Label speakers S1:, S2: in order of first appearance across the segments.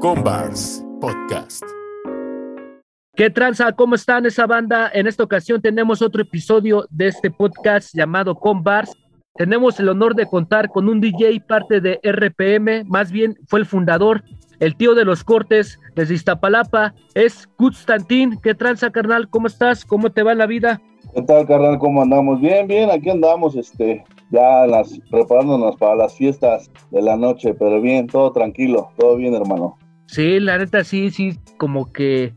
S1: Combars Podcast.
S2: ¿Qué tranza? ¿Cómo están esa banda? En esta ocasión tenemos otro episodio de este podcast llamado Combars. Tenemos el honor de contar con un DJ parte de RPM, más bien fue el fundador, el tío de los cortes desde Iztapalapa, es Constantín. ¿Qué tranza, carnal? ¿Cómo estás? ¿Cómo te va la vida?
S3: ¿Qué tal, carnal? ¿Cómo andamos? Bien, bien, aquí andamos, este, ya las, preparándonos para las fiestas de la noche, pero bien, todo tranquilo, todo bien, hermano.
S2: Sí, la neta sí, sí, como que,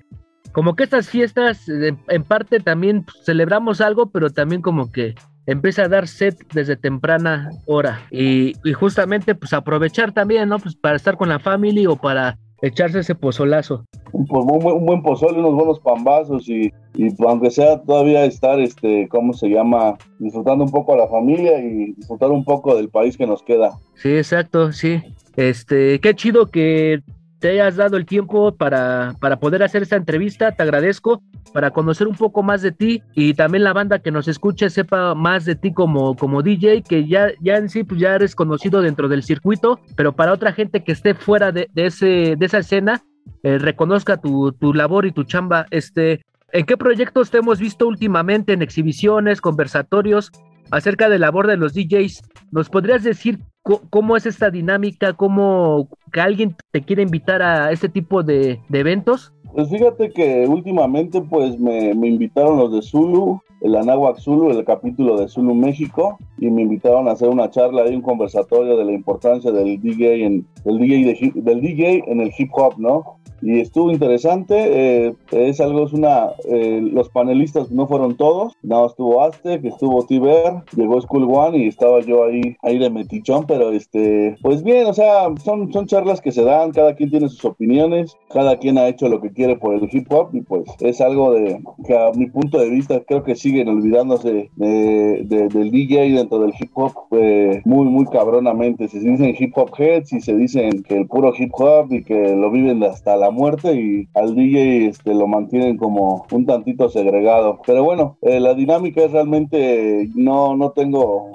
S2: como que estas fiestas, en, parte también pues, celebramos algo, pero también como que empieza a dar set desde temprana hora y, justamente pues aprovechar también, ¿no? Pues para estar con la familia o para echarse ese pozolazo.
S3: Un, pues, un, un buen pozole, unos buenos pambazos y, y pues, aunque sea todavía estar, este, ¿cómo se llama? Disfrutando un poco a la familia y disfrutar un poco del país que nos queda.
S2: Sí, exacto, sí. Este, qué chido que te hayas dado el tiempo para, para poder hacer esta entrevista. Te agradezco para conocer un poco más de ti y también la banda que nos escuche sepa más de ti como, como DJ, que ya, ya en sí pues ya eres conocido dentro del circuito, pero para otra gente que esté fuera de, ese, de esa escena, eh, reconozca tu, tu, labor y tu chamba. Este, ¿En qué proyectos te hemos visto últimamente en exhibiciones, conversatorios acerca de la labor de los DJs? ¿Nos podrías decir ¿Cómo es esta dinámica? ¿Cómo que alguien te quiere invitar a este tipo de, eventos?
S3: Pues fíjate que últimamente pues me, invitaron los de Zulu, el Anáhuac Zulu, el capítulo de Zulu México, y me invitaron a hacer una charla y un conversatorio de la importancia del DJ en, del DJ, del DJ en el hip hop, ¿no? Y estuvo interesante. Eh, es algo, es una. Eh, los panelistas no fueron todos, nada estuvo Aztec, estuvo Tiber, llegó School One y estaba yo ahí, ahí de metichón, pero este, pues bien, o sea, son, son charlas que se dan, cada quien tiene sus opiniones, cada quien ha hecho lo que quiere por el hip hop y pues es algo de que a mi punto de vista creo que siguen olvidándose de, del DJ dentro del hip hop eh, muy, muy cabronamente. Se dicen hip hop heads y se dicen que el puro hip hop y que lo viven hasta la muerte y al DJ este, lo mantienen como un tantito segregado. Pero bueno, eh, la dinámica es realmente, no, no tengo,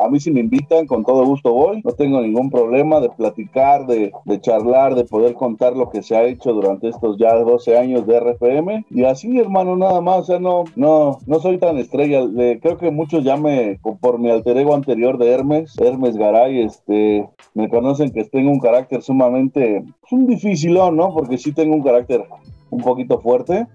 S3: a mí si me invitan, con todo gusto voy, no tengo ningún problema de platicar, de, de charlar, de poder contar lo que se ha hecho durante estos ya 12 años de RFM y así hermano, nada más, o sea, no, no, no soy tan estrella, creo que muchos ya me, por mi alter ego anterior de Hermes, Hermes Garay, este, me conocen que tengo un carácter sumamente, pues, un dificilón, ¿no? Porque sí tengo un carácter un poquito fuerte,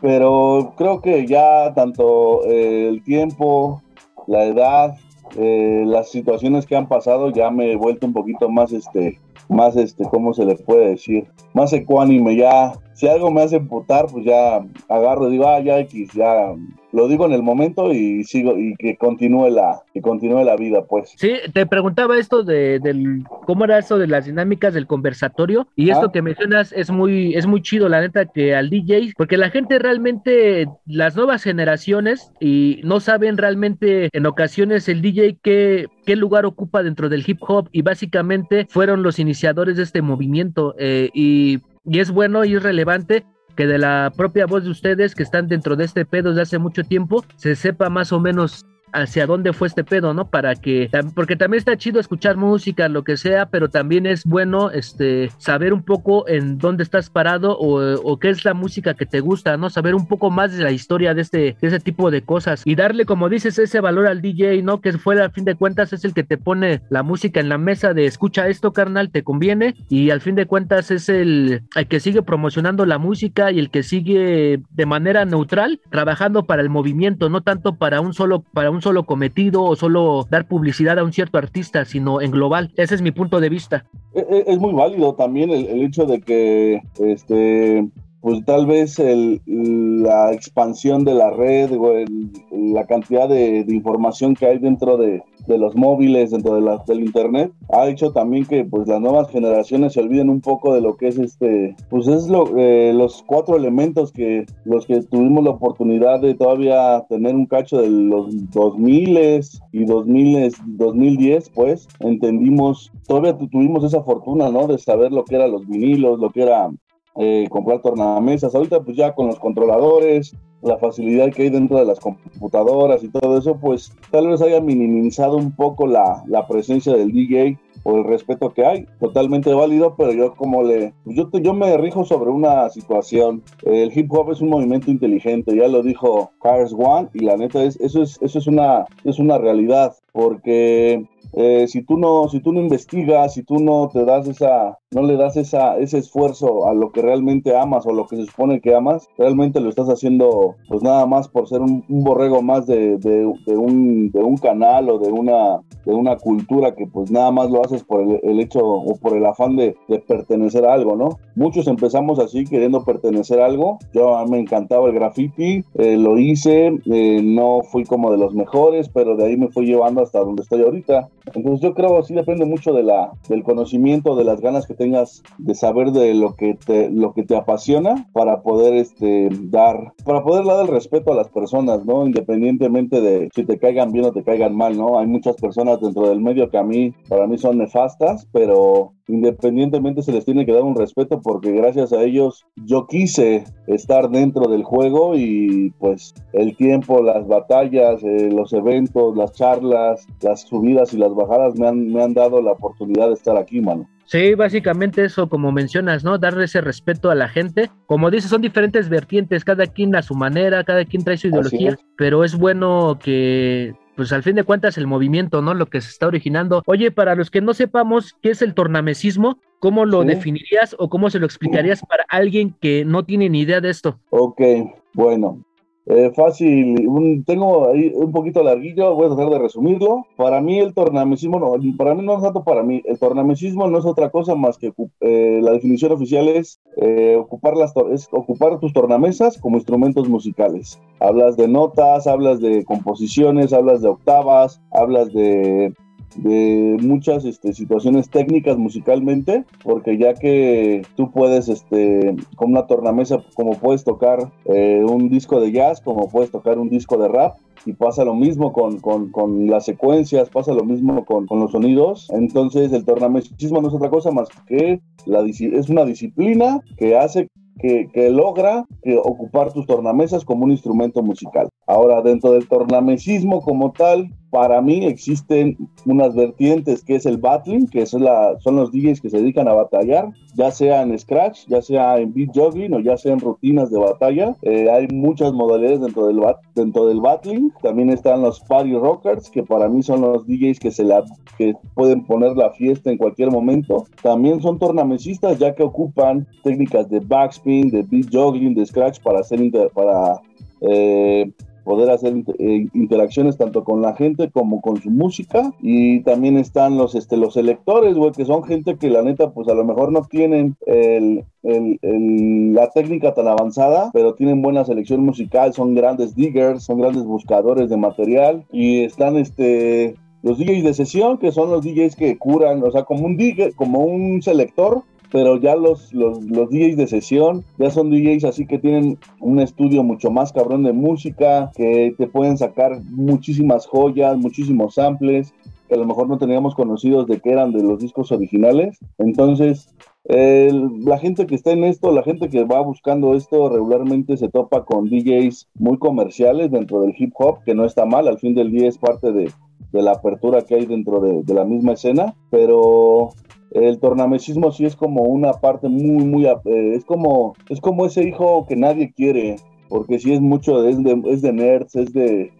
S3: pero creo que ya tanto eh, el tiempo, la edad, eh, las situaciones que han pasado ya me he vuelto un poquito más este más este cómo se le puede decir más ecuánime ya si algo me hace emputar pues ya agarro y digo ah ya X ya lo digo en el momento y sigo y que continúe la que continúe la vida pues.
S2: Sí te preguntaba esto de del cómo era eso de las dinámicas del conversatorio y esto que mencionas es muy es muy chido la neta que al DJ porque la gente realmente las nuevas generaciones y no saben realmente en ocasiones el DJ qué qué lugar ocupa dentro del hip hop y básicamente fueron los iniciadores de este movimiento eh, y y es bueno y es relevante que de la propia voz de ustedes que están dentro de este pedo desde hace mucho tiempo se sepa más o menos hacia dónde fue este pedo, ¿no? Para que, porque también está chido escuchar música, lo que sea, pero también es bueno, este, saber un poco en dónde estás parado o, qué es la música que te gusta, ¿no? Saber un poco más de la historia de este, de ese tipo de cosas y darle, como dices, ese valor al DJ, ¿no? Que fue, al fin de cuentas, es el que te pone la música en la mesa de escucha esto, carnal, te conviene y al fin de cuentas es el, el que sigue promocionando la música y el que sigue de manera neutral trabajando para el movimiento, no tanto para un solo, para un solo cometido o solo dar publicidad a un cierto artista, sino en global. Ese es mi punto de vista.
S3: E, e, es, muy válido también el, hecho de que este pues tal vez el, la expansión de la red o la cantidad de, información que hay dentro de, los móviles, dentro de la, del internet, ha hecho también que pues las nuevas generaciones se olviden un poco de lo que es este, pues es lo, eh, los cuatro elementos que los que tuvimos la oportunidad de todavía tener un cacho de los 2000 y 2000, 2010, pues entendimos, todavía tuvimos esa fortuna, ¿no? De saber lo que eran los vinilos, lo que era eh, comprar tornamesas. Ahorita pues ya con los controladores, la facilidad que hay dentro de las computadoras y todo eso, pues tal vez haya minimizado un poco la, la presencia del DJ o el respeto que hay, totalmente válido, pero yo como le, yo, yo me rijo sobre una situación, el hip hop es un movimiento inteligente, ya lo dijo Cars One y la neta es, eso es, eso es una, es una realidad, porque eh, si tú no, si tú no investigas, si tú no te das esa, no le das esa, ese esfuerzo a lo que realmente amas o lo que se supone que amas, realmente lo estás haciendo pues nada más por ser un, borrego más de, de, un, de un canal o de una, de una cultura que pues nada más lo haces por el, hecho o por el afán de, pertenecer a algo, ¿no? Muchos empezamos así queriendo pertenecer a algo. Yo me encantaba el graffiti, eh, lo hice, eh, no fui como de los mejores, pero de ahí me fui llevando hasta donde estoy ahorita. Entonces yo creo sí depende mucho de la, del conocimiento, de las ganas que tengas de saber de lo que te, lo que te apasiona para poder este, dar, para poder dar el respeto a las personas, ¿no? Independientemente de si te caigan bien o te caigan mal, ¿no? Hay muchas personas dentro del medio que a mí, para mí son nefastas, pero independientemente se les tiene que dar un respeto porque gracias a ellos yo quise estar dentro del juego y pues el tiempo, las batallas, eh, los eventos, las charlas, las subidas y las bajadas me han, me han dado la oportunidad de estar aquí, mano.
S2: Sí, básicamente eso, como mencionas, ¿no? Darle ese respeto a la gente. Como dices, son diferentes vertientes, cada quien a su manera, cada quien trae su ideología, pero es bueno que pues al fin de cuentas el movimiento, ¿no? Lo que se está originando. Oye, para los que no sepamos qué es el tornamesismo, ¿cómo lo definirías o cómo se lo explicarías para alguien que no tiene ni idea de esto?
S3: Ok, bueno, eh, fácil, tengo ahí un poquito larguillo, voy a tratar de resumirlo. Para mí el tornamesismo, no, para mí no es tanto para mí, el tornamesismo no es otra cosa más que eh, la definición oficial es, eh, ocupar las, es ocupar tus tornamesas como instrumentos musicales. Hablas de notas, hablas de composiciones, hablas de octavas, hablas de de muchas este, situaciones técnicas musicalmente, porque ya que tú puedes, este, con una tornamesa, como puedes tocar eh, un disco de jazz, como puedes tocar un disco de rap, y pasa lo mismo con, con, con las secuencias, pasa lo mismo con, con, los sonidos. Entonces el tornamesismo no es otra cosa más que la, es una disciplina que hace que, que, logra que ocupar tus tornamesas como un instrumento musical. Ahora, dentro del tornamesismo como tal, para mí existen unas vertientes que es el battling, que son los DJs que se dedican a batallar, ya sea en scratch, ya sea en beat juggling o ya sea en rutinas de batalla. Eh, hay muchas modalidades dentro del, battling. También están los party rockers, que para mí son los DJs que, pueden poner la fiesta en cualquier momento. También son tornamesistas, ya que ocupan técnicas de backspin, de beat juggling, de scratch para hacer para eh, poder hacer eh, interacciones tanto con la gente como con su música. Y también están los este los electores güey que son gente que la neta pues a lo mejor no tienen el, la técnica tan avanzada, pero tienen buena selección musical, son grandes diggers, son grandes buscadores de material. Y están este los DJs de sesión, que son los DJs que curan, o sea, como un digger, como un selector, pero ya los, los, DJs de sesión ya son DJs así que tienen un estudio mucho más cabrón de música, que te pueden sacar muchísimas joyas, muchísimos samples, que a lo mejor no teníamos conocidos de que eran de los discos originales. Entonces, la gente que está en esto, la gente que va buscando esto, regularmente se topa con DJs muy comerciales dentro del hip hop, que no está mal, al fin del día es parte de, de la apertura que hay dentro de, de la misma escena, pero el tornamesismo sí es como una parte muy, muy, eh, es como, es como ese hijo que nadie quiere, porque sí es mucho, es de, es de nerds, es de,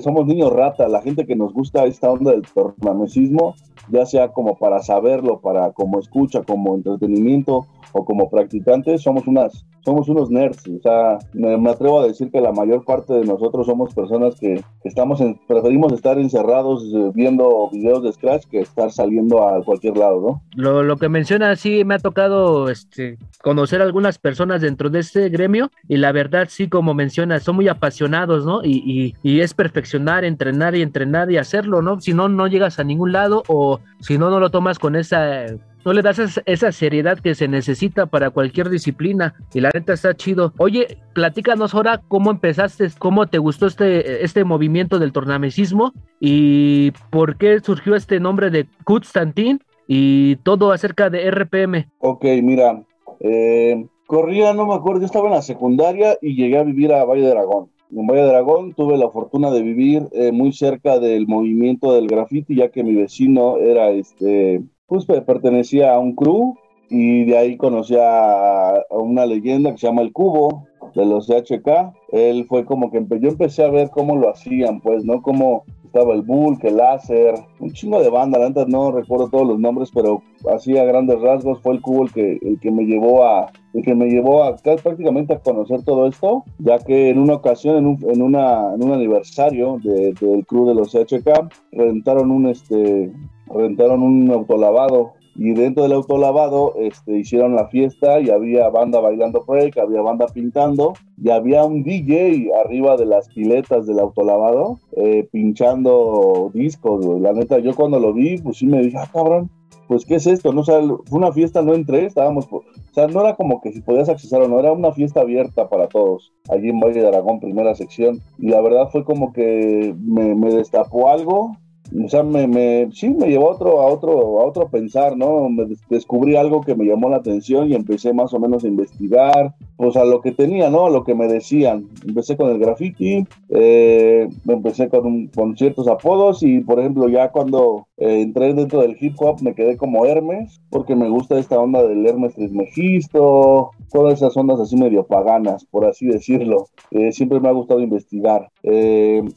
S3: somos niños rata, la gente que nos gusta esta onda del tornamesismo, ya sea como para saberlo, para como escucha, como entretenimiento o como practicantes, somos unas somos unos nerds, o sea, me, atrevo a decir que la mayor parte de nosotros somos personas que, estamos en, preferimos estar encerrados eh, viendo videos de Scratch que estar saliendo a cualquier lado, ¿no?
S2: Lo, lo que menciona, sí, me ha tocado este, conocer algunas personas dentro de este gremio y la verdad, sí, como menciona, son muy apasionados, ¿no? Y, y, y es perfeccionar, entrenar y entrenar y hacerlo, ¿no? Si no, no llegas a ningún lado o si no, no lo tomas con esa no le das esa seriedad que se necesita para cualquier disciplina y la neta está chido. Oye, platícanos ahora cómo empezaste, cómo te gustó este, este movimiento del tornamesismo y por qué surgió este nombre de Constantin y todo acerca de RPM.
S3: Ok, mira, eh, Corría, no me acuerdo, yo estaba en la secundaria y llegué a vivir a Valle de Dragón. En Valle Dragón tuve la fortuna de vivir eh, muy cerca del movimiento del graffiti, ya que mi vecino era, este, pues pertenecía a un crew y de ahí conocí a, una leyenda que se llama El Cubo, de los CHK. Él fue como que yo empecé a ver cómo lo hacían, pues, ¿no? Cómo estaba el Bulk, el Láser, un chingo de banda, antes no recuerdo todos los nombres, pero así a grandes rasgos fue el Cubo el que, el que me llevó a el que me llevó a prácticamente a conocer todo esto, ya que en una ocasión, en un, en una, un aniversario del crew de los CHK, rentaron un este rentaron un autolavado y dentro del autolavado este, hicieron la fiesta y había banda bailando break, había banda pintando y había un DJ arriba de las piletas del autolavado eh, pinchando discos. La neta, yo cuando lo vi, pues sí me dije, ah, cabrón, pues ¿qué es esto? No, o fue una fiesta, no entré, estábamos, o sea, no era como que si podías accesar o no, era una fiesta abierta para todos, allí en Valle de Aragón, primera sección, y la verdad fue como que me, me destapó algo, o sea, me, me, sí, me llevó a otro, a otro, a otro pensar, ¿no? Me descubrí algo que me llamó la atención y empecé más o menos a investigar, pues a lo que tenía, ¿no? Lo que me decían. Empecé con el graffiti, eh, empecé con, con ciertos apodos y, por ejemplo, ya cuando eh, entré dentro del hip hop me quedé como Hermes, porque me gusta esta onda del Hermes Trismegisto, todas esas ondas así medio paganas, por así decirlo. Eh, siempre me ha gustado investigar.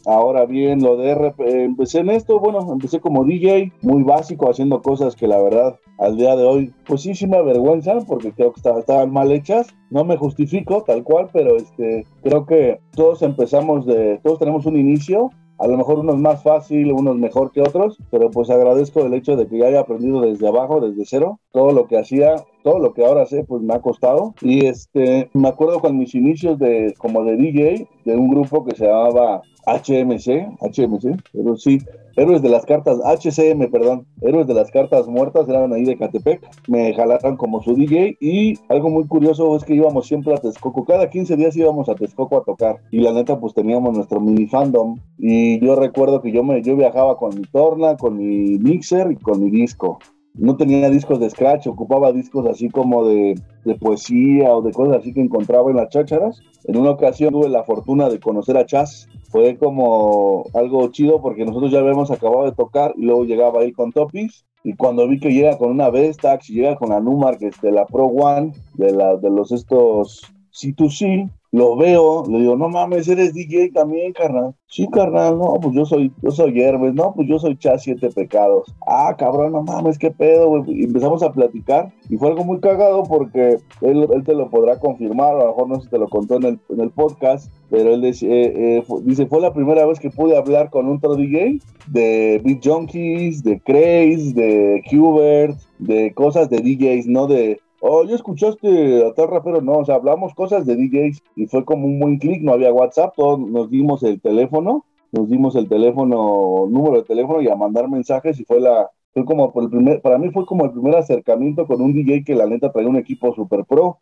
S3: ahora bien, lo de RP, empecé en esto, bueno, empecé como DJ, muy básico, haciendo cosas que la verdad al día de hoy, pues sí, sí me avergüenzan porque creo que estaban mal hechas. No me justifico tal cual, pero este, creo que todos empezamos de, todos tenemos un inicio a lo mejor unos más fácil, unos mejor que otros, pero pues agradezco el hecho de que ya haya aprendido desde abajo, desde cero, todo lo que hacía, todo lo que ahora sé, pues me ha costado. Y este, me acuerdo con mis inicios de como de DJ de un grupo que se llamaba HMC, HMC, pero sí, Héroes de las cartas, HCM, perdón, Héroes de las cartas muertas, eran ahí de Catepec, me jalaron como su DJ y algo muy curioso es que íbamos siempre a Texcoco, cada 15 días íbamos a Texcoco a tocar. Y la neta pues teníamos nuestro mini fandom. Y yo recuerdo que yo, me, yo viajaba con mi torna, con mi mixer y con mi disco. No tenía discos de scratch, ocupaba discos así como de, de, poesía o de cosas así que encontraba en las chácharas. En una ocasión tuve la fortuna de conocer a Chas. Fue como algo chido porque nosotros ya habíamos acabado de tocar y luego llegaba ahí con Topis. Y cuando vi que llega con una Vestax y llega con la Numark, este, la Pro One, de, la, de los estos C2C, lo veo, le digo, no mames, eres DJ también, carnal. Sí, carnal, no, pues yo soy, yo soy Hermes, no, pues yo soy Chas Siete Pecados. Ah, cabrón, no mames, qué pedo, güey. Empezamos a platicar y fue algo muy cagado porque él, él te lo podrá confirmar, a lo mejor no si te lo contó en el, en el podcast, pero él eh, eh, dice, fue la primera vez que pude hablar con un otro DJ de Beat Junkies, de Craze, de Qbert, de cosas de DJs, no de oh, ¿ya escuchaste a tal rapero? No, o sea, hablamos cosas de DJs y fue como un buen clic, no había WhatsApp, todos nos dimos el teléfono, nos dimos el teléfono, número de teléfono y a mandar mensajes y fue la, fue como por el primer, para mí fue como el primer acercamiento con un DJ que la neta traía un equipo super pro,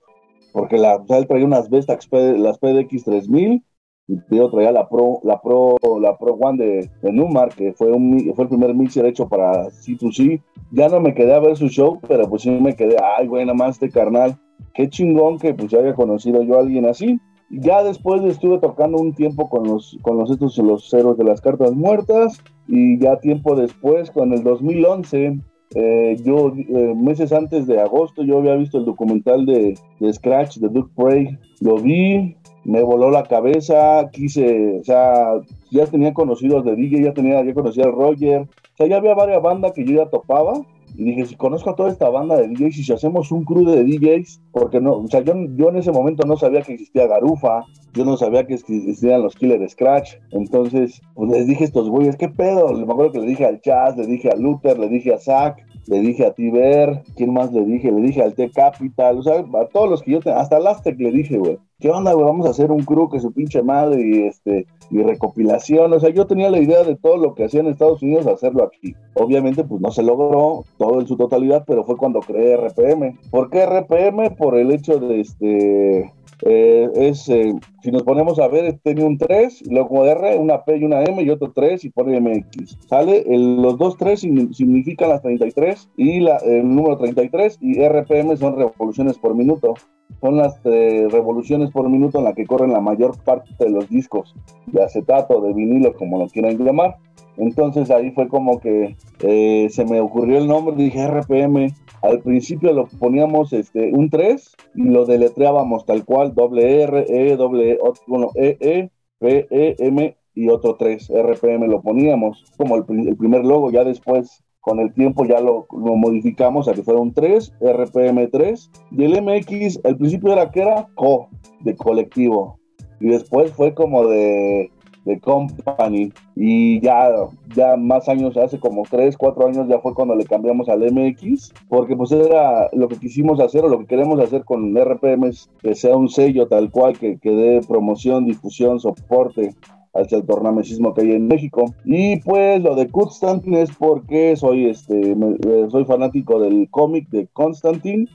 S3: porque la, él traía unas Vestax, las PDX 3000 yo traía la Pro, la Pro, la Pro One de, de Numar, que fue, un, fue el primer mixer hecho para C2C. Ya no me quedé a ver su show, pero pues sí me quedé, ay, güey, nada más este carnal. Qué chingón que pues haya conocido yo a alguien así. Ya después estuve tocando un tiempo con los, con los estos, los ceros de las cartas muertas. Y ya tiempo después, con el 2011, eh, yo, eh, meses antes de agosto, yo había visto el documental de, de Scratch, de Duke Prey. Lo vi, me voló la cabeza, quise, o sea, ya tenía conocidos de DJ, ya tenía, ya conocía al Roger, o sea, ya había varias bandas que yo ya topaba, y dije, si conozco a toda esta banda de DJs y si hacemos un crew de DJs, porque no, o sea, yo, yo en ese momento no sabía que existía Garufa, yo no sabía que existían los Killer Scratch, entonces, pues les dije a estos güeyes, ¿qué pedo? Me acuerdo que le dije al Chaz, le dije a Luther, le dije a Zack, le dije a Tiber, ¿quién más le dije? Le dije al T Capital, o sea, a todos los que yo tenía, hasta Lastec le dije, güey, ¿qué onda, güey? Vamos a hacer un crew que su pinche madre y este y recopilación, o sea, yo tenía la idea de todo lo que hacía en Estados Unidos hacerlo aquí. Obviamente, pues no se logró todo en su totalidad, pero fue cuando creé RPM. ¿Por qué RPM? Por el hecho de este eh, es, eh, si nos ponemos a ver, tenía un 3, luego R, una P y una M y otro 3 y pone MX. ¿Sale? los dos 3 significan las 33 y la, el número 33 y RPM son revoluciones por minuto. son las eh, revoluciones por minuto en la que corren la mayor parte de los discos de acetato, de vinilo, como lo quieran llamar. Entonces ahí fue como que eh, se me ocurrió el nombre, dije RPM. Al principio lo poníamos este, un 3 y lo deletreábamos tal cual, doble R, E, doble, bueno, E, E, P, E, M y otro 3, RPM lo poníamos como el, primer logo, ya después con el tiempo ya lo, modificamos a que fuera un 3, RPM3, y el MX, al principio era que era co, de colectivo, y después fue como de, de company, y ya, ya más años, hace como 3, 4 años ya fue cuando le cambiamos al MX, porque pues era lo que quisimos hacer o lo que queremos hacer con RPM es que sea un sello tal cual, que, que dé promoción, difusión, soporte hacia el tornamesismo que hay en México. Y pues lo de Constantine es porque soy, este, eh, soy fanático del cómic de Constantine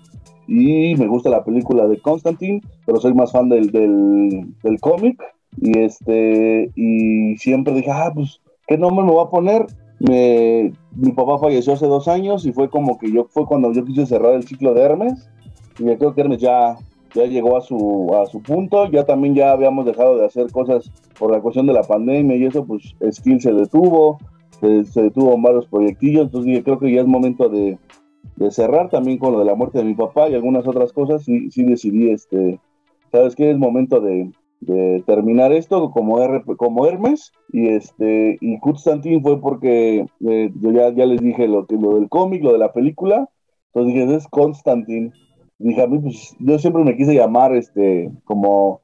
S3: y me gusta la película de Constantine, pero soy más fan del, del, cómic. Y este, y siempre dije, ah, pues, ¿qué nombre me voy a poner? Me, mi papá falleció hace dos años y fue como que yo, fue cuando yo quise cerrar el ciclo de Hermes. Y me creo que Hermes ya ya llegó a su, a su punto, ya también ya habíamos dejado de hacer cosas por la cuestión de la pandemia y eso, pues Skill se detuvo, se, detuvo en varios proyectillos, entonces dije, creo que ya es momento de, cerrar también con lo de la muerte de mi papá y algunas otras cosas, sí, sí decidí, este, ¿sabes qué? Es momento de, terminar esto como, R, como Hermes y este y Constantine fue porque eh, yo ya, ya les dije lo, que, lo del cómic, lo de la película, entonces dije, es Constantine dije, a mí, pues, yo siempre me quise llamar, este, como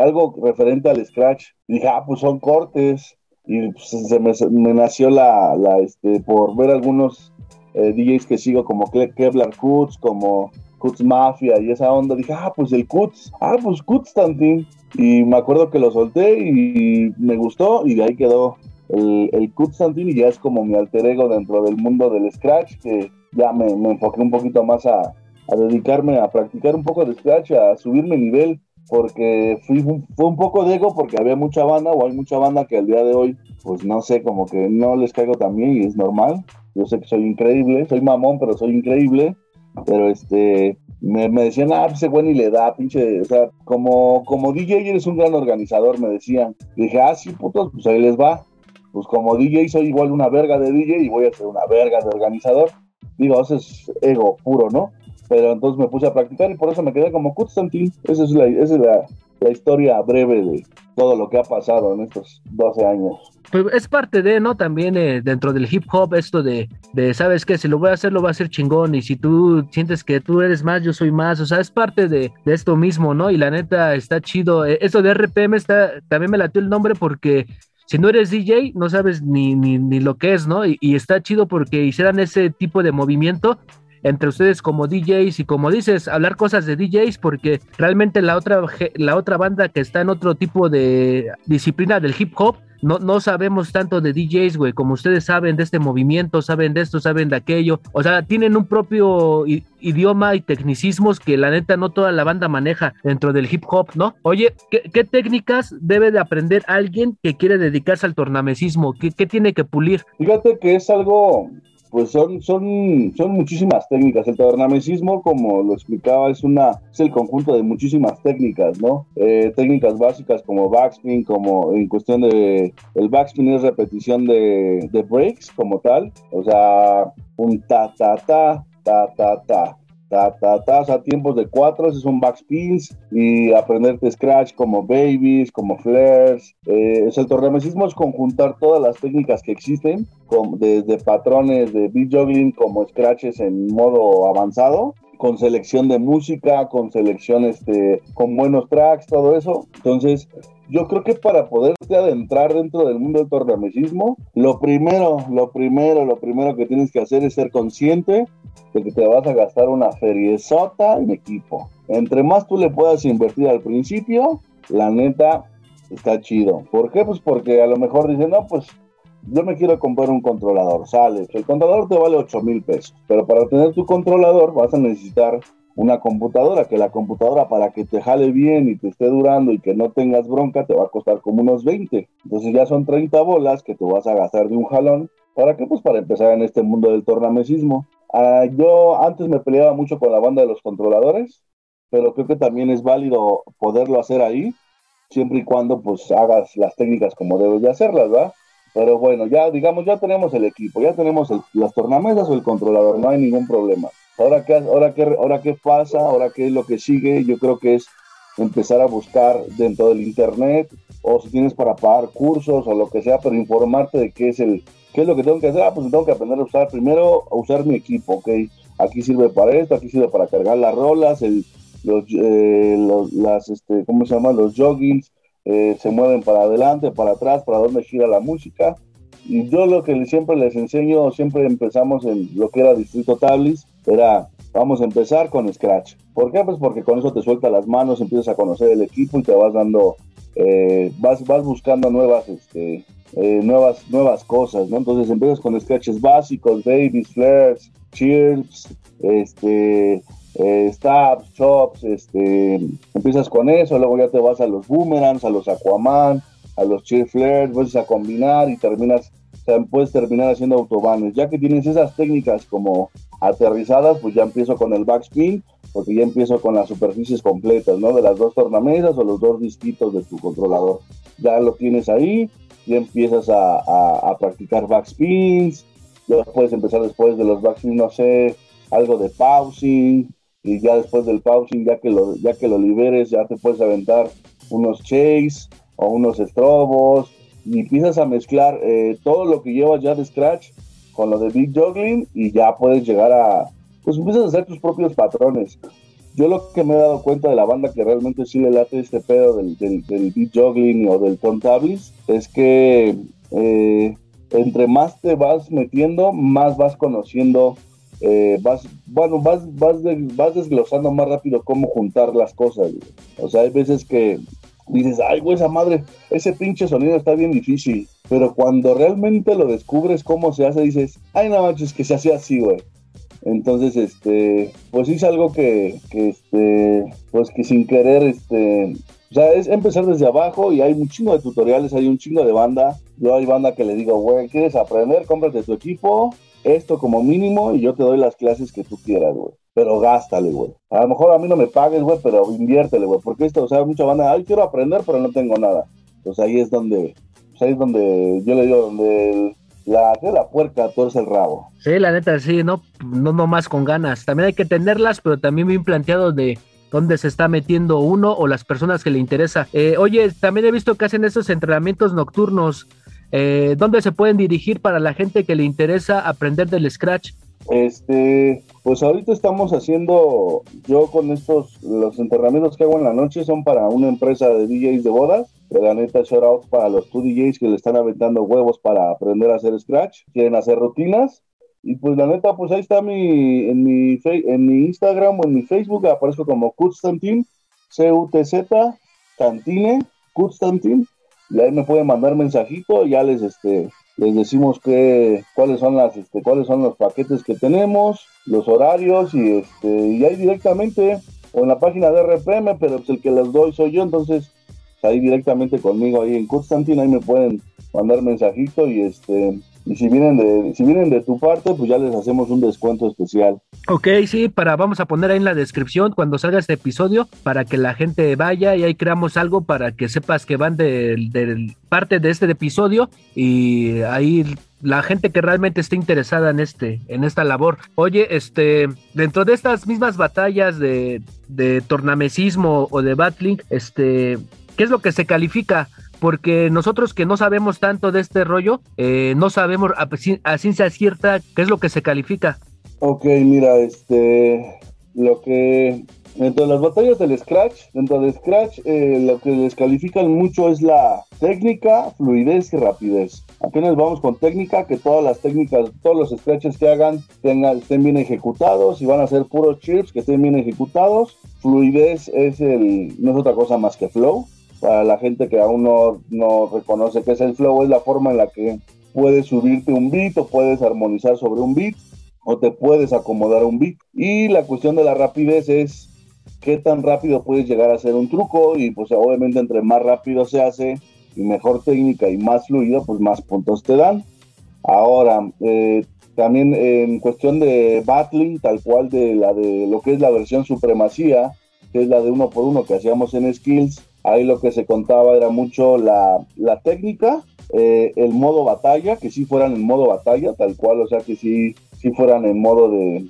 S3: algo referente al Scratch. dije, ah, pues son cortes. Y pues, se me, nació la, la, este, por ver algunos eh, DJs que sigo, como Kevlar Kuts, como Kuts Mafia y esa onda. Dije, ah, pues el Kuts, ah, pues Kuts Tantin. Y me acuerdo que lo solté y me gustó y de ahí quedó el, el Kuts Tantin y ya es como mi alter ego dentro del mundo del Scratch, que ya me, me enfoqué un poquito más a, a dedicarme a practicar un poco de scratch, a subirme nivel, porque fui, fue un poco de ego porque había mucha banda o hay mucha banda que al día de hoy, pues no sé, como que no les caigo tan bien y es normal. Yo sé que soy increíble, soy mamón, pero soy increíble. Pero este, me, me decían, ah, pues, ese güey ni le da, pinche, o sea, como, como DJ eres un gran organizador, me decían. dije, ah, sí, putos, pues ahí les va. Pues como DJ soy igual una verga de DJ y voy a ser una verga de organizador. Digo, eso es ego puro, ¿no? pero entonces me puse a practicar y por eso me quedé como Constantine. Esa es la, esa es la, la historia breve de todo lo que ha pasado en estos 12 años.
S2: Pues es parte de, ¿no? También eh, dentro del hip hop, esto de, de, ¿sabes qué? Si lo voy a hacer, lo voy a hacer chingón. Y si tú sientes que tú eres más, yo soy más. O sea, es parte de, de esto mismo, ¿no? Y la neta está chido. Eh, esto de RPM está, también me latió el nombre porque si no eres DJ, no sabes ni, ni, ni lo que es, ¿no? Y, y, está chido porque hicieran ese tipo de movimiento entre ustedes como DJs y como dices, hablar cosas de DJs porque realmente la otra, la otra banda que está en otro tipo de disciplina del hip hop, no, no sabemos tanto de DJs, güey, como ustedes saben de este movimiento, saben de esto, saben de aquello. O sea, tienen un propio idioma y tecnicismos que la neta no toda la banda maneja dentro del hip hop, ¿no? Oye, ¿qué, técnicas debe de aprender alguien que quiere dedicarse al tornamesismo? ¿Qué, ¿Qué tiene que pulir?
S3: Fíjate que es algo pues son, son, son muchísimas técnicas. El tornamesismo, como lo explicaba, es, una, es el conjunto de muchísimas técnicas, ¿no? Eh, técnicas básicas como backspin, como en cuestión de... El backspin es repetición de, de breaks como tal, o sea, un ta, ta, ta, ta, ta, ta ta, sea, tiempos de cuatro, esos son backspins, y aprenderte scratch como babies, como flares. Eh, el tornamesismo es conjuntar todas las técnicas que existen, desde patrones de beat juggling como scratches en modo avanzado, con selección de música, con selección este, con buenos tracks, todo eso. Entonces, yo creo que para poderte adentrar dentro del mundo del tornamesismo, lo primero, lo primero, lo primero que tienes que hacer es ser consciente de que te vas a gastar una sota en equipo. Entre más tú le puedas invertir al principio, la neta está chido. ¿Por qué? Pues porque a lo mejor dicen, no, pues yo me quiero comprar un controlador. Sale, el controlador te vale 8 mil pesos, pero para tener tu controlador vas a necesitar una computadora, que la computadora para que te jale bien y te esté durando y que no tengas bronca te va a costar como unos 20. Entonces ya son 30 bolas que te vas a gastar de un jalón. ¿Para qué? Pues para empezar en este mundo del tornamesismo. Ah, yo antes me peleaba mucho con la banda de los controladores, pero creo que también es válido poderlo hacer ahí, siempre y cuando pues hagas las técnicas como debes de hacerlas, ¿verdad? Pero bueno, ya digamos, ya tenemos el equipo, ya tenemos las tornamesas o el controlador, no hay ningún problema. Ahora qué, ahora qué, ahora qué pasa, ahora qué es lo que sigue, yo creo que es empezar a buscar dentro del internet o si tienes para pagar cursos o lo que sea, pero informarte de qué es el, qué es lo que tengo que hacer, ah, pues tengo que aprender a usar primero a usar mi equipo, ok, aquí sirve para esto, aquí sirve para cargar las rolas, el, los, eh, las, este, ¿cómo se llama? Los joggings, eh, se mueven para adelante, para atrás, para dónde gira la música. Y yo lo que siempre les enseño, siempre empezamos en lo que era Distrito Tablis, era vamos a empezar con Scratch. ¿Por qué? Pues porque con eso te suelta las manos, empiezas a conocer el equipo y te vas dando, eh, vas, vas buscando nuevas, este, nuevas, nuevas cosas, ¿no? Entonces empiezas con scratches básicos, babies, flares, chirps, este, eh, stabs, chops, este, empiezas con eso, luego ya te vas a los boomerangs, a los Aquaman, a los cheer flares, vuelves a combinar y terminas, o sea, puedes terminar haciendo autobanes. Ya que tienes esas técnicas como aterrizadas, pues ya empiezo con el backspin, porque ya empiezo con las superficies completas, ¿no? De las dos tornamesas o los dos disquitos de tu controlador. Ya lo tienes ahí, y empiezas a, a, a practicar backspins, ya puedes empezar después de los backspins, no sé, algo de pausing, y ya después del pausing, ya que lo, ya que lo liberes, ya te puedes aventar unos chase o unos estrobos y empiezas a mezclar eh, todo lo que llevas ya de scratch con lo de big juggling y ya puedes llegar a, pues empiezas a hacer tus propios patrones. Yo lo que me he dado cuenta de la banda que realmente sí le late este pedo del, del, beat juggling o del tablis es que eh, entre más te vas metiendo, más vas conociendo eh, vas, bueno, vas, vas, vas desglosando más rápido cómo juntar las cosas. O sea, hay veces que dices, ay, güey, esa madre, ese pinche sonido está bien difícil. Pero cuando realmente lo descubres cómo se hace, dices, ay, no manches, que se hace así, güey. Entonces, este, pues sí es algo que, que, este, pues que sin querer, este, o sea, es empezar desde abajo y hay un chingo de tutoriales, hay un chingo de banda. Yo hay banda que le digo, güey, ¿quieres aprender? Cómprate tu equipo, esto como mínimo y yo te doy las clases que tú quieras, güey. Pero gástale, güey. A lo mejor a mí no me pagues, güey, pero inviértele, güey. Porque esto, o sea, mucha banda, ay, quiero aprender, pero no tengo nada. Pues ahí es donde, pues ahí es donde yo le digo, donde la de la puerca torce el rabo.
S2: Sí, la neta, sí, no, no, no más con ganas. También hay que tenerlas, pero también bien planteado de dónde se está metiendo uno o las personas que le interesa. Eh, oye, también he visto que hacen esos entrenamientos nocturnos eh, ¿Dónde se pueden dirigir para la gente que le interesa aprender del Scratch?
S3: Este, pues ahorita estamos haciendo, yo con estos, los entrenamientos que hago en la noche son para una empresa de DJs de bodas, la neta shout out para los two DJs que le están aventando huevos para aprender a hacer Scratch, quieren hacer rutinas, y pues la neta, pues ahí está mi, en mi, en mi Instagram o en mi Facebook, aparezco como Kutstantin, C-U-T-Z, Cantine, Kutstantin, y ahí me pueden mandar mensajito, ya les este les decimos que cuáles son las este, cuáles son los paquetes que tenemos, los horarios y este y ahí directamente o en la página de RPM, pero pues el que les doy soy yo, entonces ahí directamente conmigo ahí en Constantine ahí me pueden mandar mensajito y este y si vienen de si vienen de tu parte pues ya les hacemos un descuento especial.
S2: Ok sí para vamos a poner ahí en la descripción cuando salga este episodio para que la gente vaya y ahí creamos algo para que sepas que van de, parte de este episodio y ahí la gente que realmente esté interesada en este en esta labor. Oye este dentro de estas mismas batallas de de tornamesismo o de battling este qué es lo que se califica porque nosotros que no sabemos tanto de este rollo, eh, no sabemos a, ciencia cierta qué es lo que se califica.
S3: Ok, mira, este, lo que dentro de las batallas del Scratch, dentro de Scratch, eh, lo que les califican mucho es la técnica, fluidez y rapidez. Apenas vamos con técnica, que todas las técnicas, todos los scratches que hagan tengan, estén bien ejecutados y van a ser puros chips que estén bien ejecutados. Fluidez es el, no es otra cosa más que flow para la gente que aún no, reconoce qué es el flow, es la forma en la que puedes subirte un beat o puedes armonizar sobre un beat o te puedes acomodar un beat. Y la cuestión de la rapidez es qué tan rápido puedes llegar a hacer un truco y pues obviamente entre más rápido se hace y mejor técnica y más fluido, pues más puntos te dan. Ahora, eh, también en cuestión de battling, tal cual de la de lo que es la versión supremacía, que es la de uno por uno que hacíamos en Skills. Ahí lo que se contaba era mucho la, la técnica, eh, el modo batalla, que sí fueran en modo batalla, tal cual, o sea, que sí, sí fueran en modo de,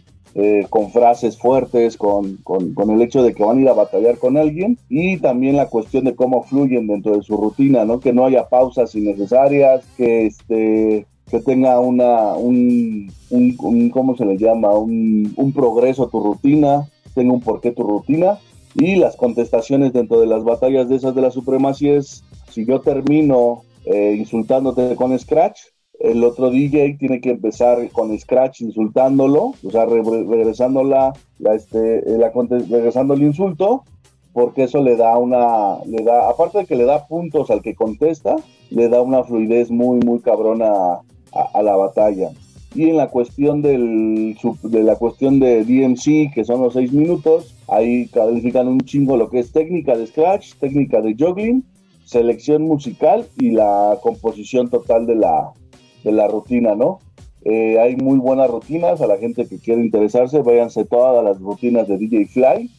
S3: con frases fuertes, con, con, con, el hecho de que van a ir a batallar con alguien y también la cuestión de cómo fluyen dentro de su rutina, ¿no? Que no haya pausas innecesarias, que este que tenga una, un, un, ¿cómo se le llama? Un, un progreso tu rutina, tenga un porqué tu rutina y las contestaciones dentro de las batallas de esas de la supremacía es, si yo termino eh, insultándote con Scratch, el otro DJ tiene que empezar con Scratch insultándolo, o sea, regresando la, este, la, regresando el insulto, porque eso le da una, le da, aparte de que le da puntos al que contesta, le da una fluidez muy, muy cabrona a, la batalla. Y en la cuestión del, de la cuestión de DMC, que son los seis minutos, ahí califican un chingo lo que es técnica de Scratch, técnica de juggling, selección musical y la composición total de la, de la rutina, ¿no? Eh, hay muy buenas rutinas, a la gente que quiere interesarse, váyanse todas las rutinas de DJ Fly.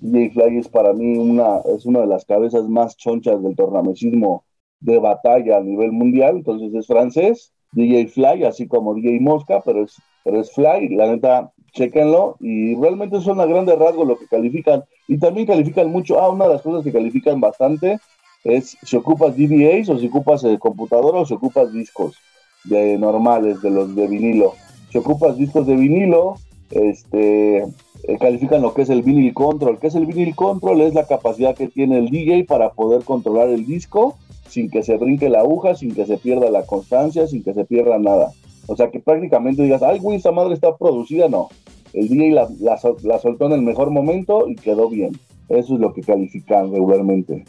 S3: DJ Fly es para mí una, es una de las cabezas más chonchas del tornamesismo de batalla a nivel mundial, entonces es francés, DJ Fly, así como DJ Mosca, pero es, pero es Fly, la neta, chequenlo, y realmente son a grandes rasgos lo que califican, y también califican mucho, ah, una de las cosas que califican bastante es si ocupas DVAs o si ocupas eh, computadora o si ocupas discos de normales, de los de vinilo. Si ocupas discos de vinilo, este, eh, califican lo que es el vinyl control. ¿Qué es el vinyl control? Es la capacidad que tiene el DJ para poder controlar el disco sin que se brinque la aguja, sin que se pierda la constancia, sin que se pierda nada. O sea que prácticamente digas, ay, güey, esta madre está producida, no. El DJ la, la, la soltó en el mejor momento y quedó bien. Eso es lo que califican regularmente.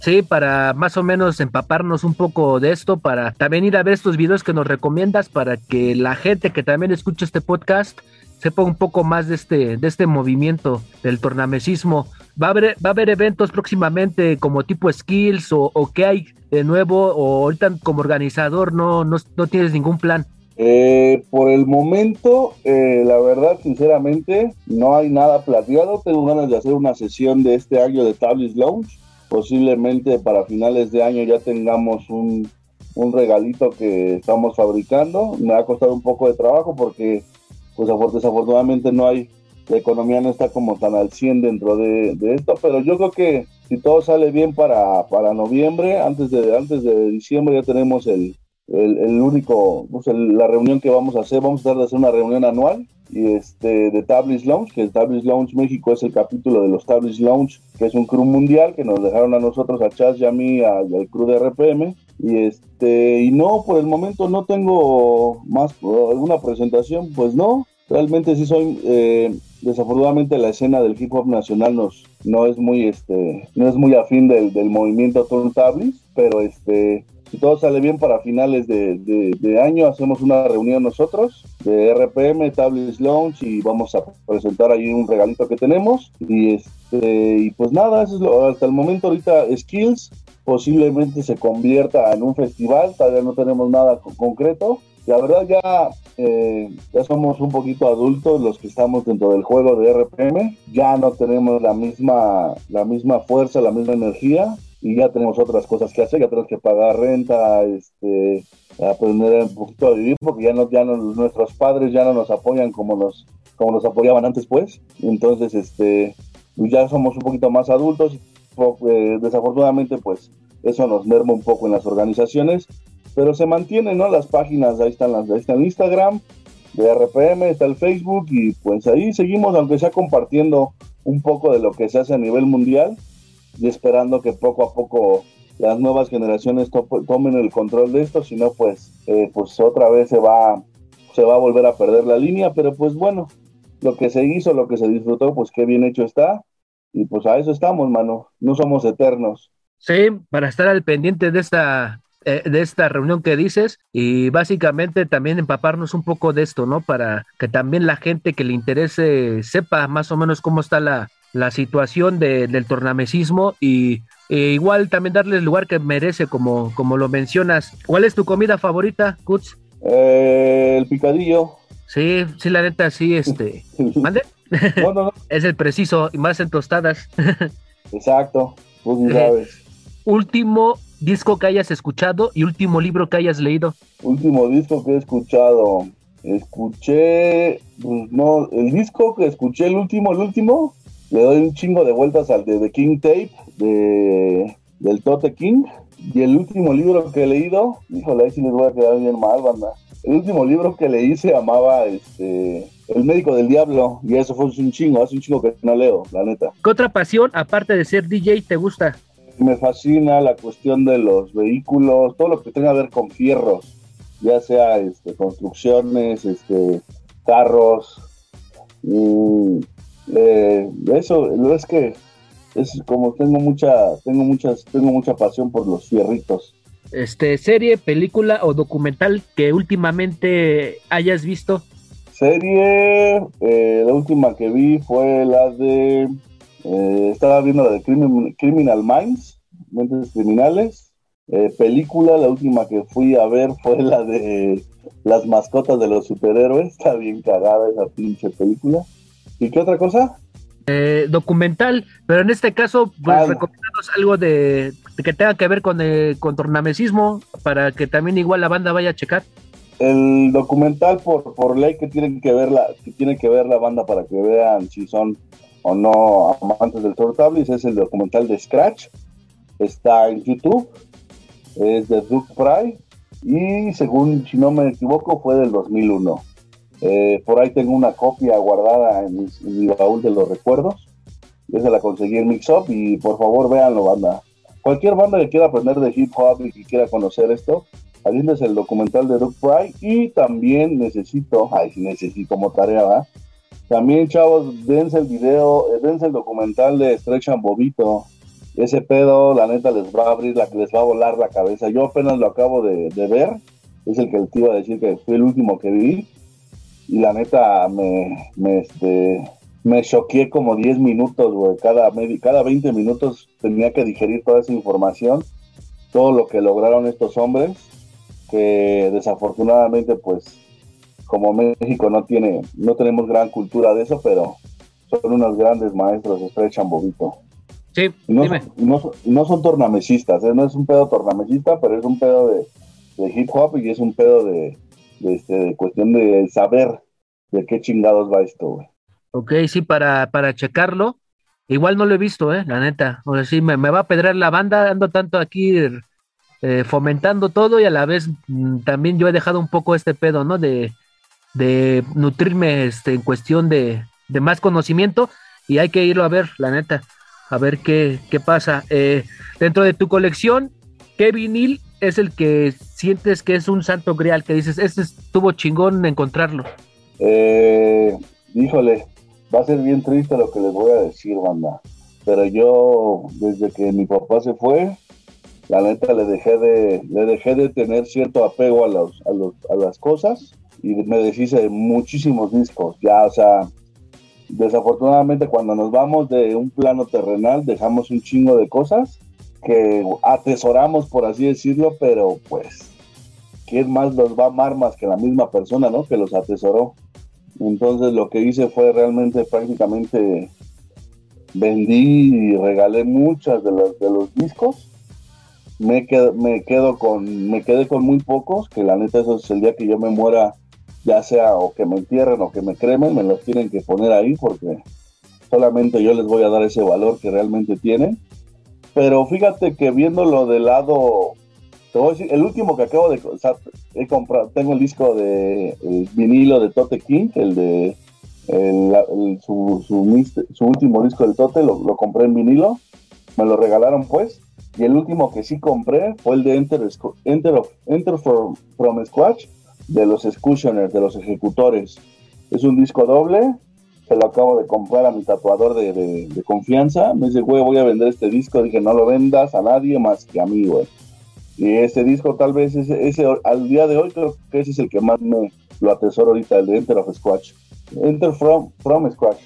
S2: Sí, para más o menos empaparnos un poco de esto, para también ir a ver estos videos que nos recomiendas, para que la gente que también escucha este podcast sepa un poco más de este, de este movimiento del tornamesismo. ¿Va a, haber, ¿Va a haber eventos próximamente como tipo skills o, o qué hay de nuevo? ¿O ahorita como organizador no, no, no tienes ningún plan?
S3: Eh, por el momento, eh, la verdad, sinceramente, no hay nada plateado. Tengo ganas de hacer una sesión de este año de Tablets Lounge posiblemente para finales de año ya tengamos un, un regalito que estamos fabricando. Me ha costado un poco de trabajo porque pues desafortunadamente no hay, la economía no está como tan al 100 dentro de, esto, pero yo creo que si todo sale bien para, para noviembre, antes de, antes de diciembre ya tenemos el, el, único, pues la reunión que vamos a hacer, vamos a tratar de hacer una reunión anual y este de Tablets Lounge, que el Tablets Lounge México es el capítulo de los Tablets Lounge, que es un crew mundial que nos dejaron a nosotros, a Chas y a mí, al, crew de RPM. Y este, y no, por el momento no tengo más alguna presentación, pues no. Realmente sí soy, eh, desafortunadamente la escena del hip hop nacional nos, no es muy, este, no es muy afín del, del movimiento Tablets, pero este, si todo sale bien para finales de, año, hacemos una reunión nosotros de RPM, Tablets Launch y vamos a presentar ahí un regalito que tenemos. Y, este, y pues nada, eso es lo, hasta el momento ahorita Skills posiblemente se convierta en un festival, todavía no tenemos nada concreto. La verdad ya, eh, ya somos un poquito adultos los que estamos dentro del juego de RPM, ya no tenemos la misma, la misma fuerza, la misma energía y ya tenemos otras cosas que hacer, ya tenemos que pagar renta, este, aprender un poquito a vivir, porque ya no, ya no, nuestros padres ya no nos apoyan como nos, como nos apoyaban antes, pues. Entonces, este, ya somos un poquito más adultos. Eh, desafortunadamente, pues, eso nos merma un poco en las organizaciones, pero se mantienen, ¿no? Las páginas, ahí están las, ahí está el Instagram de RPM, está el Facebook, y pues ahí seguimos, aunque sea compartiendo un poco de lo que se hace a nivel mundial y esperando que poco a poco las nuevas generaciones tomen el control de esto, si no pues, eh, pues otra vez se va, se va a volver a perder la línea, pero pues bueno, lo que se hizo, lo que se disfrutó, pues qué bien hecho está, y pues a eso estamos, mano, no somos eternos.
S2: Sí, para estar al pendiente de esta eh, de esta reunión que dices y básicamente también empaparnos un poco de esto, ¿no? Para que también la gente que le interese sepa más o menos cómo está la, la situación del tornamesismo y e igual también darle el lugar que merece, como, como lo mencionas. ¿Cuál es tu comida favorita, Kutz?
S3: Eh, el picadillo.
S2: Sí, sí, la neta, sí, este. ¿Mande? No, no, no. es el preciso, y más en tostadas.
S3: Exacto, pues sabes.
S2: Último disco que hayas escuchado y último libro que hayas leído.
S3: Último disco que he escuchado. Escuché, pues no, el disco que escuché, el último, el último, le doy un chingo de vueltas al de The King Tape, de, del Tote King. Y el último libro que he leído, híjole, ahí sí les voy a quedar bien mal, banda. El último libro que leí se llamaba este, El médico del diablo, y eso fue un chingo, hace un chingo que no leo, la neta.
S2: ¿Qué otra pasión, aparte de ser DJ, te gusta?
S3: Me fascina la cuestión de los vehículos, todo lo que tenga que ver con fierros, ya sea este, construcciones, este, carros. Y, eh, eso es que es como tengo mucha, tengo muchas, tengo mucha pasión por los fierritos.
S2: Este, serie, película o documental que últimamente hayas visto.
S3: Serie, eh, la última que vi fue la de, eh, estaba viendo la de Criminal Minds, Mentes Criminales. Eh, película, la última que fui a ver fue la de las mascotas de los superhéroes. Está bien cagada esa pinche película. ¿Y qué otra cosa?
S2: Eh, documental, pero en este caso, pues ah, algo de, que tenga que ver con, el, con tornamesismo, para que también igual la banda vaya a checar.
S3: El documental por, por ley que tienen que ver la, que tiene que ver la banda para que vean si son o no amantes del Tortablis es el documental de Scratch. Está en YouTube. Es de Duke Fry. Y según, si no me equivoco, fue del 2001. Eh, por ahí tengo una copia guardada en mi, baúl de los recuerdos. Esa la conseguí en Mix Up y por favor véanlo, banda. Cualquier banda que quiera aprender de hip hop y que quiera conocer esto, es el documental de Doug Fry y también necesito, ay, si necesito como tarea, ¿verdad? También, chavos, dense el video, eh, dense el documental de Stretch Bobito. Ese pedo, la neta, les va a abrir, la, les va a volar la cabeza. Yo apenas lo acabo de, de ver. Es el que te iba a decir que fue el último que vi y la neta me, me, este, me choqué como 10 minutos, güey. Cada, cada 20 minutos tenía que digerir toda esa información, todo lo que lograron estos hombres, que desafortunadamente, pues, como México no tiene, no tenemos gran cultura de eso, pero son unos grandes maestros, estrechan bobito.
S2: Sí,
S3: no, Son, no, son tornamesistas, ¿eh? no es un pedo tornamesista, pero es un pedo de, de hip hop y es un pedo de, de, este, cuestión de saber de qué chingados va esto, güey.
S2: Ok, sí, para, para checarlo. Igual no lo he visto, eh, la neta. O sea, sí, me, va a pedrar la banda, ando tanto aquí eh, fomentando todo y a la vez mm, también yo he dejado un poco este pedo, ¿no? De, de nutrirme este, en cuestión de, de, más conocimiento y hay que irlo a ver, la neta, a ver qué, qué pasa. Eh, dentro de tu colección, ¿qué vinil es el que sientes que es un santo grial, que dices, este estuvo chingón encontrarlo?
S3: Eh, híjole, va a ser bien triste lo que les voy a decir, banda. Pero yo, desde que mi papá se fue, la neta le dejé de, le dejé de tener cierto apego a, los, a, los, a las cosas y me deshice de muchísimos discos. Ya, o sea, desafortunadamente cuando nos vamos de un plano terrenal dejamos un chingo de cosas que atesoramos, por así decirlo, pero pues, ¿quién más los va a amar más que la misma persona, ¿no? Que los atesoró. Entonces lo que hice fue realmente prácticamente vendí y regalé muchas de, los, de los discos. Me, quedo, me, quedo con, me quedé con muy pocos, que la neta eso es el día que yo me muera, ya sea o que me entierren o que me cremen, me los tienen que poner ahí porque solamente yo les voy a dar ese valor que realmente tienen. Pero fíjate que viéndolo del lado, te voy a decir, el último que acabo de, o sea, he tengo el disco de vinilo de Tote King, el de su, su, último disco del Tote, lo, compré en vinilo, me lo regalaron pues, y el último que sí compré fue el de Enter, Enter, Enter from, from Scratch de los Executioners, de los ejecutores. Es un disco doble, se lo acabo de comprar a mi tatuador de, confianza. Me dice, güey, voy a vender este disco. Dije, no lo vendas a nadie más que a mí, güey. Y ese disco, tal vez, ese, ese, al día de hoy, creo que ese es el que más me lo atesoro ahorita, el de Enter of Scratch. Enter from, from Scratch.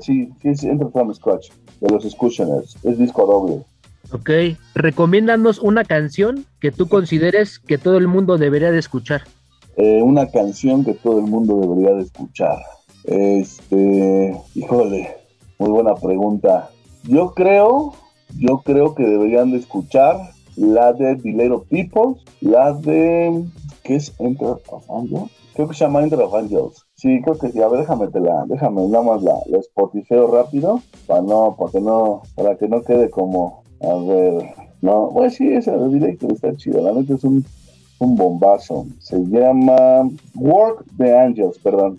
S3: Sí, sí, es Enter from Scratch, de los Scutioners. Es disco doble.
S2: Ok, recomiéndanos una canción que tú consideres que todo el mundo debería de escuchar.
S3: Eh, una canción que todo el mundo debería de escuchar Este, híjole, muy buena pregunta. Yo creo, yo creo que deberían de escuchar la de Little People, la de, ¿qué es Enter of Angels? Creo que se llama Enter of Angels. Sí, creo que sí. A ver, déjame, te la, déjame nada más la, la spotifeo rápido, para no, para que no, para que no quede como, a ver, no, pues sí, esa de directo está chida, la neta es un, un bombazo. Se llama Work the Angels, perdón.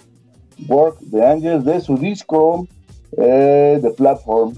S3: Work the Angels de su disco eh, The Platform.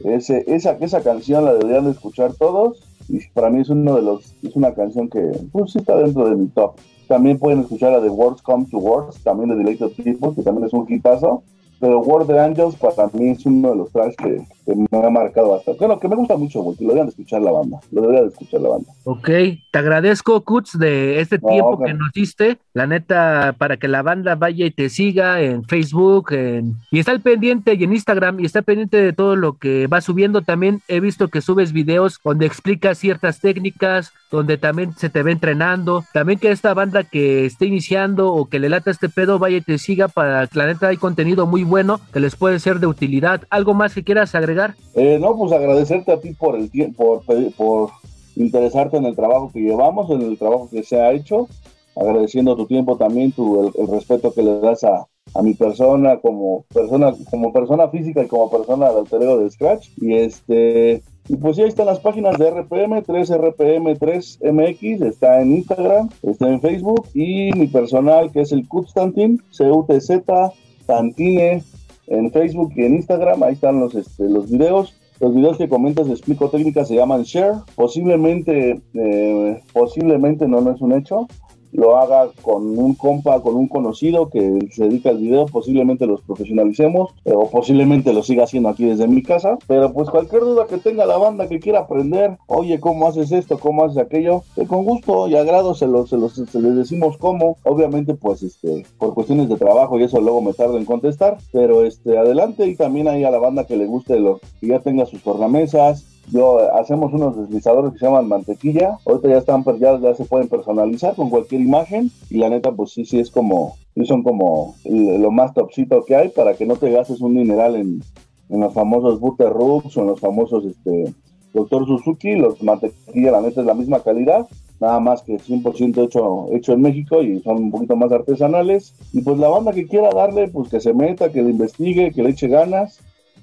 S3: Ese, esa, esa canción la deberían de escuchar todos y para mí es uno de los es una canción que pues, está dentro de mi top también pueden escuchar la de Words Come to Words también de Deleted People que también es un hitazo pero World of Angels para mí es uno de los tracks que, me ha marcado bastante. Bueno, que me gusta mucho, güey, lo deberían de escuchar la banda, lo deberían de escuchar la banda.
S2: Ok, te agradezco, Kutz, de este tiempo que nos diste, la neta, para que la banda vaya y te siga en Facebook, y está al pendiente y en Instagram, y está pendiente de todo lo que va subiendo. También he visto que subes videos donde explicas ciertas técnicas, donde también se te ve entrenando. También que esta banda que esté iniciando o que le lata este pedo, vaya y te siga para que la neta hay contenido muy bueno que les puede ser de utilidad. ¿Algo más que quieras agregar?
S3: Eh, no, pues agradecerte a ti por el tiempo, por, por interesarte en el trabajo que llevamos, en el trabajo que se ha hecho, agradeciendo tu tiempo también, tu, el, respeto que le das a, a, mi persona como persona como persona física y como persona del terreno de Scratch y este y pues ya están las páginas de RPM, 3RPM3MX, está en Instagram, está en Facebook y mi personal que es el Cutstantin, C-U-T-Z, Tantine, en Facebook y en Instagram, ahí están los, este, los videos. Los videos que comentas de explico técnicas se llaman share. Posiblemente, eh, posiblemente no, no es un hecho lo haga con un compa, con un conocido que se dedica al video, posiblemente los profesionalicemos eh, o posiblemente lo siga haciendo aquí desde mi casa, pero pues cualquier duda que tenga la banda que quiera aprender, oye, ¿cómo haces esto? ¿Cómo haces aquello? Eh, con gusto y agrado se los, se los se les decimos cómo, obviamente pues este, por cuestiones de trabajo y eso luego me tardo en contestar, pero este, adelante y también ahí a la banda que le guste lo que ya tenga sus tornamesas, yo hacemos unos deslizadores que se llaman mantequilla. Ahorita ya están, ya, ya se pueden personalizar con cualquier imagen. Y la neta, pues sí, sí es como, sí son como lo más topcito que hay para que no te gastes un mineral en, en los famosos Butter Rooks o en los famosos este, Doctor Suzuki. Los mantequilla, la neta, es la misma calidad. Nada más que 100% hecho, hecho en México y son un poquito más artesanales. Y pues la banda que quiera darle, pues que se meta, que le investigue, que le eche ganas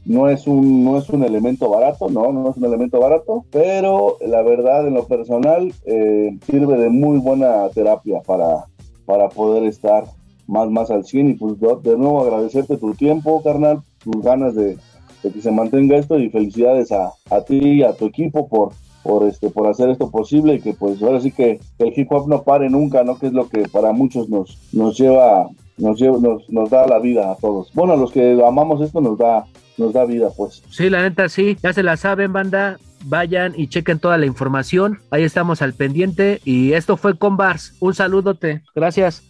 S3: no es un, no es un elemento barato, no, no es un elemento barato, pero la verdad en lo personal eh, sirve de muy buena terapia para, para poder estar más, más al 100 y pues de nuevo agradecerte tu tiempo, carnal, tus ganas de, que se mantenga esto y felicidades a, a ti y a tu equipo por, por este por hacer esto posible y que pues ahora sí que, el hip hop no pare nunca, ¿no? Que es lo que para muchos nos, nos lleva nos, nos, nos da la vida a todos. Bueno, los que amamos esto nos da nos da vida, pues.
S2: Sí, la neta sí, ya se la saben, banda. Vayan y chequen toda la información. Ahí estamos al pendiente. Y esto fue Con Bars. Un saludote. Gracias.